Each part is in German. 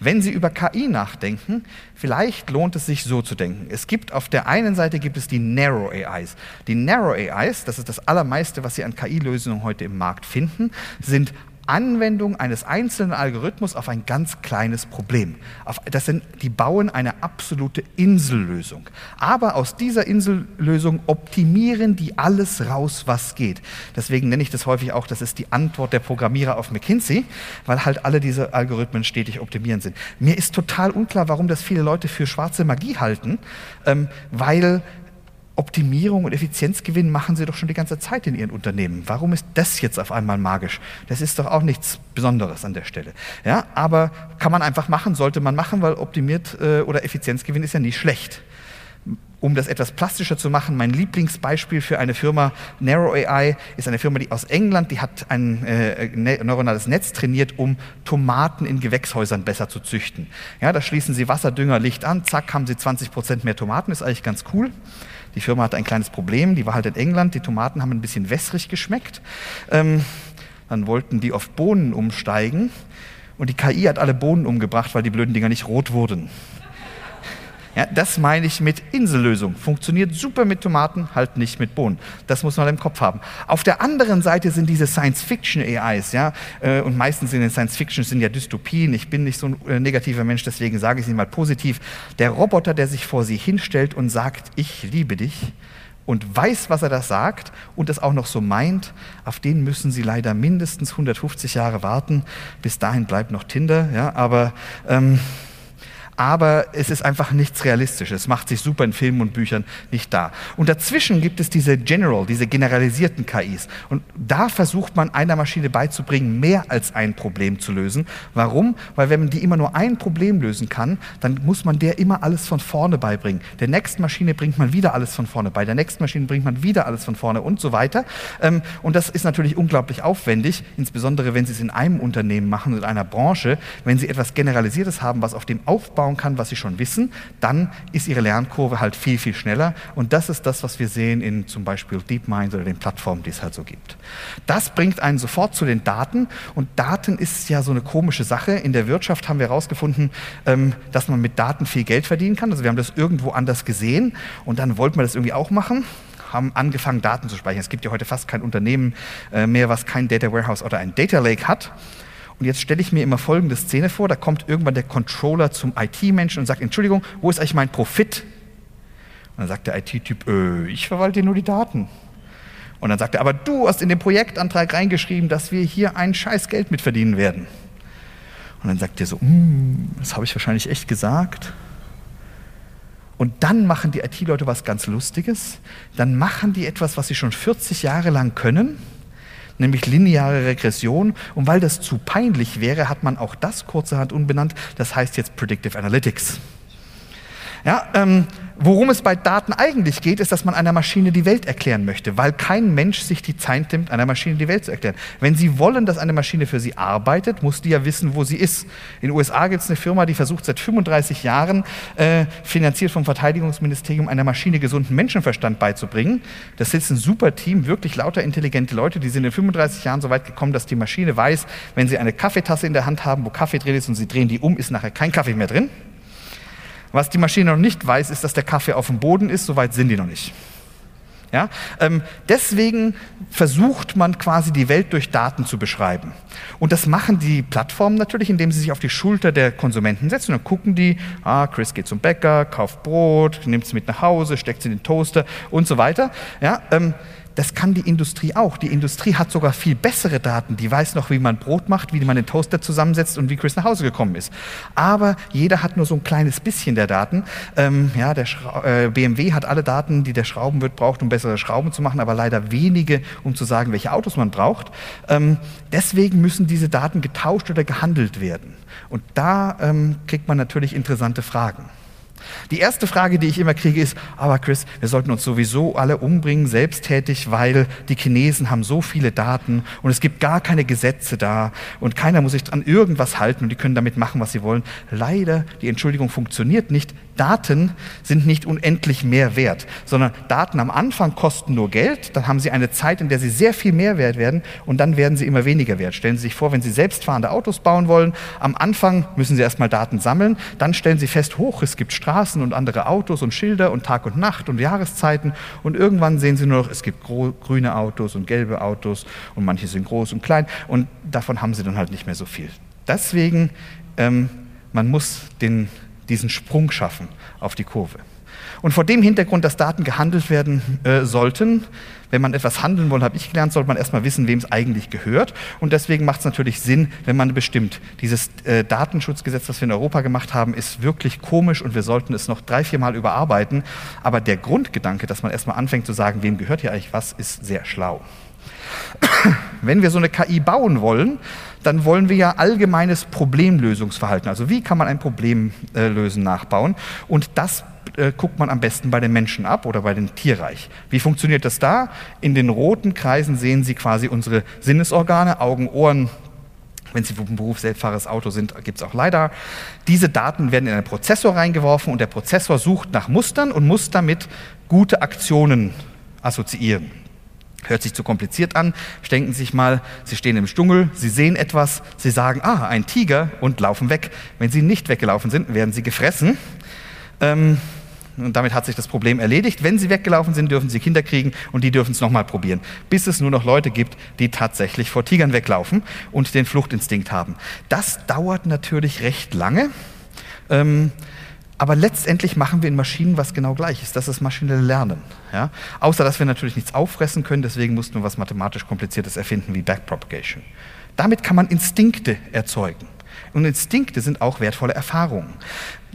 Wenn Sie über KI nachdenken, vielleicht lohnt es sich so zu denken. Es gibt auf der einen Seite gibt es die Narrow AIs. Die Narrow AIs, das ist das allermeiste, was Sie an KI-Lösungen heute im Markt finden, sind Anwendung eines einzelnen Algorithmus auf ein ganz kleines Problem. das sind, die bauen eine absolute Insellösung. Aber aus dieser Insellösung optimieren die alles raus, was geht. Deswegen nenne ich das häufig auch, das ist die Antwort der Programmierer auf McKinsey, weil halt alle diese Algorithmen stetig optimieren sind. Mir ist total unklar, warum das viele Leute für schwarze Magie halten, ähm, weil Optimierung und Effizienzgewinn machen Sie doch schon die ganze Zeit in Ihren Unternehmen. Warum ist das jetzt auf einmal magisch? Das ist doch auch nichts Besonderes an der Stelle. Ja, aber kann man einfach machen, sollte man machen, weil optimiert äh, oder Effizienzgewinn ist ja nie schlecht. Um das etwas plastischer zu machen, mein Lieblingsbeispiel für eine Firma Narrow AI ist eine Firma, die aus England, die hat ein äh, ne-, neuronales Netz trainiert, um Tomaten in Gewächshäusern besser zu züchten. Ja, da schließen Sie Wasser, Dünger, Licht an, zack, haben Sie 20 Prozent mehr Tomaten, ist eigentlich ganz cool. Die Firma hatte ein kleines Problem, die war halt in England, die Tomaten haben ein bisschen wässrig geschmeckt. Ähm, dann wollten die auf Bohnen umsteigen und die KI hat alle Bohnen umgebracht, weil die blöden Dinger nicht rot wurden. Ja, das meine ich mit Insellösung. Funktioniert super mit Tomaten, halt nicht mit Bohnen. Das muss man im Kopf haben. Auf der anderen Seite sind diese Science-Fiction-AIs, ja, äh, und meistens in den Science-Fiction sind ja Dystopien. Ich bin nicht so ein äh, negativer Mensch, deswegen sage ich es Ihnen mal positiv. Der Roboter, der sich vor Sie hinstellt und sagt, ich liebe dich, und weiß, was er da sagt und es auch noch so meint, auf den müssen Sie leider mindestens 150 Jahre warten. Bis dahin bleibt noch Tinder, ja, aber ähm, aber es ist einfach nichts Realistisches. Es macht sich super in Filmen und Büchern nicht da. Und dazwischen gibt es diese General, diese generalisierten KIs. Und da versucht man einer Maschine beizubringen, mehr als ein Problem zu lösen. Warum? Weil wenn man die immer nur ein Problem lösen kann, dann muss man der immer alles von vorne beibringen. Der nächsten Maschine bringt man wieder alles von vorne bei. Der nächsten Maschine bringt man wieder alles von vorne und so weiter. Ähm, und das ist natürlich unglaublich aufwendig, insbesondere wenn Sie es in einem Unternehmen machen, in einer Branche. Wenn Sie etwas Generalisiertes haben, was auf dem Aufbau aufbauen kann, was sie schon wissen, dann ist ihre Lernkurve halt viel, viel schneller. Und das ist das, was wir sehen in zum Beispiel DeepMind oder den Plattformen, die es halt so gibt. Das bringt einen sofort zu den Daten. Und Daten ist ja so eine komische Sache. In der Wirtschaft haben wir herausgefunden, ähm, dass man mit Daten viel Geld verdienen kann. Also wir haben das irgendwo anders gesehen und dann wollten wir das irgendwie auch machen haben angefangen, Daten zu speichern. Es gibt ja heute fast kein Unternehmen äh, mehr, was kein Data Warehouse oder ein Data Lake hat. Und jetzt stelle ich mir immer folgende Szene vor, da kommt irgendwann der Controller zum IT-Menschen und sagt, Entschuldigung, wo ist eigentlich mein Profit? Und dann sagt der IT-Typ, äh, ich verwalte nur die Daten. Und dann sagt er, aber du hast in den Projektantrag reingeschrieben, dass wir hier ein scheiß Geld mitverdienen werden. Und dann sagt er so, mm, das habe ich wahrscheinlich echt gesagt. Und dann machen die IT-Leute was ganz Lustiges. Dann machen die etwas, was sie schon 40 Jahre lang können nämlich lineare Regression. Und weil das zu peinlich wäre, hat man auch das kurzerhand umbenannt. Das heißt jetzt Predictive Analytics. Ja, ähm, worum es bei Daten eigentlich geht, ist, dass man einer Maschine die Welt erklären möchte, weil kein Mensch sich die Zeit nimmt, einer Maschine die Welt zu erklären. Wenn Sie wollen, dass eine Maschine für Sie arbeitet, muss die ja wissen, wo sie ist. In den USA gibt es eine Firma, die versucht seit 35 Jahren, äh, finanziert vom Verteidigungsministerium, einer Maschine gesunden Menschenverstand beizubringen. Das ist ein super Team, wirklich lauter intelligente Leute, die sind in 35 Jahren so weit gekommen, dass die Maschine weiß, wenn sie eine Kaffeetasse in der Hand haben, wo Kaffee drin ist und sie drehen die um, ist nachher kein Kaffee mehr drin. Was die Maschine noch nicht weiß, ist, dass der Kaffee auf dem Boden ist. Soweit sind die noch nicht. Ja? Ähm, deswegen versucht man quasi die Welt durch Daten zu beschreiben. Und das machen die Plattformen natürlich, indem sie sich auf die Schulter der Konsumenten setzen. Und dann gucken die, ah, Chris geht zum Bäcker, kauft Brot, nimmt es mit nach Hause, steckt es in den Toaster und so weiter. Ja? Ähm, das kann die Industrie auch. Die Industrie hat sogar viel bessere Daten. Die weiß noch, wie man Brot macht, wie man den Toaster zusammensetzt und wie Chris nach Hause gekommen ist. Aber jeder hat nur so ein kleines bisschen der Daten. Ähm, ja, der äh, BMW hat alle Daten, die der Schraubenwirt braucht, um bessere Schrauben zu machen, aber leider wenige, um zu sagen, welche Autos man braucht. Ähm, deswegen müssen diese Daten getauscht oder gehandelt werden. Und da ähm, kriegt man natürlich interessante Fragen. Die erste Frage, die ich immer kriege, ist, aber Chris, wir sollten uns sowieso alle umbringen, selbsttätig, weil die Chinesen haben so viele Daten und es gibt gar keine Gesetze da und keiner muss sich an irgendwas halten und die können damit machen, was sie wollen. Leider, die Entschuldigung funktioniert nicht. Daten sind nicht unendlich mehr wert, sondern Daten am Anfang kosten nur Geld, dann haben sie eine Zeit, in der sie sehr viel mehr wert werden und dann werden sie immer weniger wert. Stellen Sie sich vor, wenn Sie selbstfahrende Autos bauen wollen, am Anfang müssen Sie erstmal Daten sammeln, dann stellen Sie fest, hoch, es gibt Straßen und andere Autos und Schilder und Tag und Nacht und Jahreszeiten und irgendwann sehen Sie nur noch, es gibt grüne Autos und gelbe Autos und manche sind groß und klein und davon haben Sie dann halt nicht mehr so viel. Deswegen, ähm, man muss den diesen Sprung schaffen auf die Kurve. Und vor dem Hintergrund, dass Daten gehandelt werden äh, sollten, wenn man etwas handeln will, habe ich gelernt, sollte man erstmal wissen, wem es eigentlich gehört. Und deswegen macht es natürlich Sinn, wenn man bestimmt, dieses äh, Datenschutzgesetz, das wir in Europa gemacht haben, ist wirklich komisch und wir sollten es noch drei, vier Mal überarbeiten. Aber der Grundgedanke, dass man erstmal anfängt zu sagen, wem gehört hier eigentlich was, ist sehr schlau. Wenn wir so eine KI bauen wollen, dann wollen wir ja allgemeines Problemlösungsverhalten. Also wie kann man ein Problem äh, lösen, nachbauen? Und das äh, guckt man am besten bei den Menschen ab oder bei dem Tierreich. Wie funktioniert das da? In den roten Kreisen sehen Sie quasi unsere Sinnesorgane, Augen, Ohren, wenn Sie vom Beruf selbstfahrendes Auto sind, gibt es auch leider. Diese Daten werden in einen Prozessor reingeworfen und der Prozessor sucht nach Mustern und muss damit gute Aktionen assoziieren. Hört sich zu kompliziert an. Denken Sie sich mal, Sie stehen im Stungel, Sie sehen etwas, Sie sagen, ah, ein Tiger und laufen weg. Wenn Sie nicht weggelaufen sind, werden Sie gefressen. Ähm, und damit hat sich das Problem erledigt. Wenn Sie weggelaufen sind, dürfen Sie Kinder kriegen und die dürfen es nochmal probieren, bis es nur noch Leute gibt, die tatsächlich vor Tigern weglaufen und den Fluchtinstinkt haben. Das dauert natürlich recht lange. Ähm, aber letztendlich machen wir in Maschinen was genau gleiches. Das ist maschinelle Lernen. Ja? Außer dass wir natürlich nichts auffressen können, deswegen mussten wir was mathematisch Kompliziertes erfinden wie Backpropagation. Damit kann man Instinkte erzeugen. Und Instinkte sind auch wertvolle Erfahrungen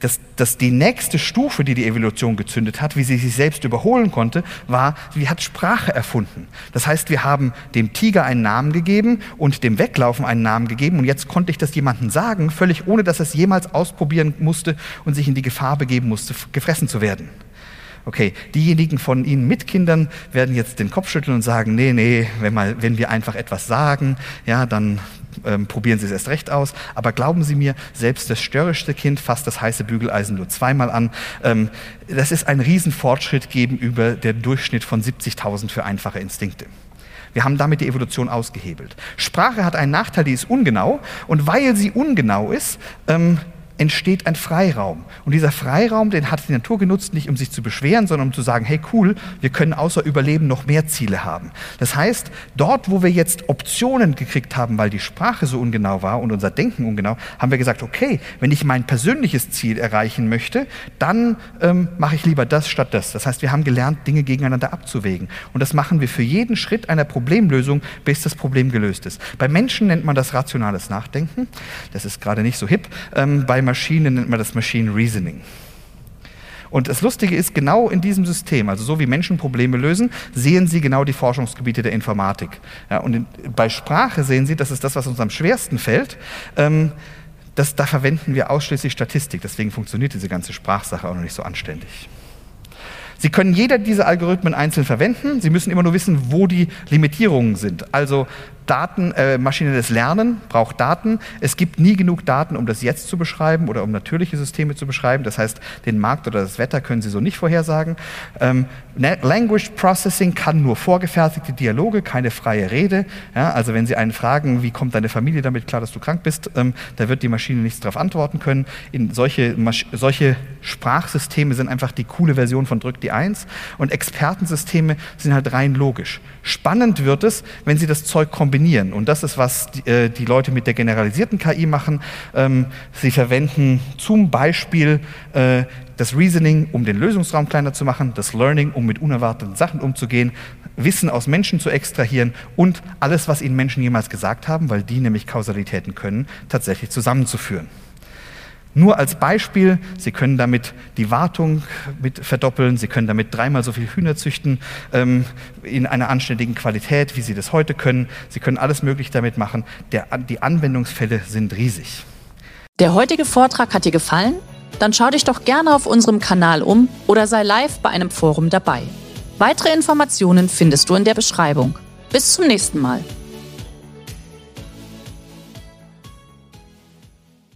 dass, dass die nächste Stufe, die die Evolution gezündet hat, wie sie sich selbst überholen konnte, war, sie hat Sprache erfunden. Das heißt, wir haben dem Tiger einen Namen gegeben und dem Weglaufen einen Namen gegeben und jetzt konnte ich das jemandem sagen, völlig ohne, dass es jemals ausprobieren musste und sich in die Gefahr begeben musste, gefressen zu werden. Okay, diejenigen von Ihnen mit Kindern werden jetzt den Kopf schütteln und sagen, nee, nee, wenn, mal, wenn wir einfach etwas sagen, ja, dann ähm, probieren Sie es erst recht aus. Aber glauben Sie mir, selbst das störrischste Kind fasst das heiße Bügeleisen nur zweimal an. Ähm, das ist ein Riesenfortschritt gegenüber der Durchschnitt von 70.000 für einfache Instinkte. Wir haben damit die Evolution ausgehebelt. Sprache hat einen Nachteil, die ist ungenau. Und weil sie ungenau ist, ähm, entsteht ein Freiraum. Und dieser Freiraum, den hat die Natur genutzt, nicht um sich zu beschweren, sondern um zu sagen, hey cool, wir können außer Überleben noch mehr Ziele haben. Das heißt, dort, wo wir jetzt Optionen gekriegt haben, weil die Sprache so ungenau war und unser Denken ungenau, haben wir gesagt, okay, wenn ich mein persönliches Ziel erreichen möchte, dann ähm, mache ich lieber das statt das. Das heißt, wir haben gelernt, Dinge gegeneinander abzuwägen. Und das machen wir für jeden Schritt einer Problemlösung, bis das Problem gelöst ist. Bei Menschen nennt man das rationales Nachdenken. Das ist gerade nicht so hip. Ähm, bei Maschinen nennt man das Machine Reasoning. Und das Lustige ist, genau in diesem System, also so wie Menschen Probleme lösen, sehen Sie genau die Forschungsgebiete der Informatik. Ja, und in, bei Sprache sehen Sie, das ist das, was uns am schwersten fällt. Ähm, das, da verwenden wir ausschließlich Statistik. Deswegen funktioniert diese ganze Sprachsache auch noch nicht so anständig. Sie können jeder dieser Algorithmen einzeln verwenden. Sie müssen immer nur wissen, wo die Limitierungen sind. Also Daten, äh, maschinelles Lernen braucht Daten. Es gibt nie genug Daten, um das Jetzt zu beschreiben oder um natürliche Systeme zu beschreiben. Das heißt, den Markt oder das Wetter können Sie so nicht vorhersagen. Ähm, Language Processing kann nur vorgefertigte Dialoge, keine freie Rede. Ja, also wenn Sie einen fragen, wie kommt deine Familie damit klar, dass du krank bist, ähm, da wird die Maschine nichts darauf antworten können. In solche, solche Sprachsysteme sind einfach die coole Version von Drück die Eins und Expertensysteme sind halt rein logisch. Spannend wird es, wenn Sie das Zeug kombinieren kombinieren. Und das ist, was die, äh, die Leute mit der generalisierten KI machen. Ähm, sie verwenden zum Beispiel äh, das Reasoning, um den Lösungsraum kleiner zu machen, das Learning, um mit unerwarteten Sachen umzugehen, Wissen aus Menschen zu extrahieren und alles, was ihnen Menschen jemals gesagt haben, weil die nämlich Kausalitäten können, tatsächlich zusammenzuführen. Nur als Beispiel, Sie können damit die Wartung mit verdoppeln, Sie können damit dreimal so viel Hühner züchten ähm, in einer anständigen Qualität, wie Sie das heute können. Sie können alles Mögliche damit machen. Der, die Anwendungsfälle sind riesig. Der heutige Vortrag hat dir gefallen? Dann schau dich doch gerne auf unserem Kanal um oder sei live bei einem Forum dabei. Weitere Informationen findest du in der Beschreibung. Bis zum nächsten Mal.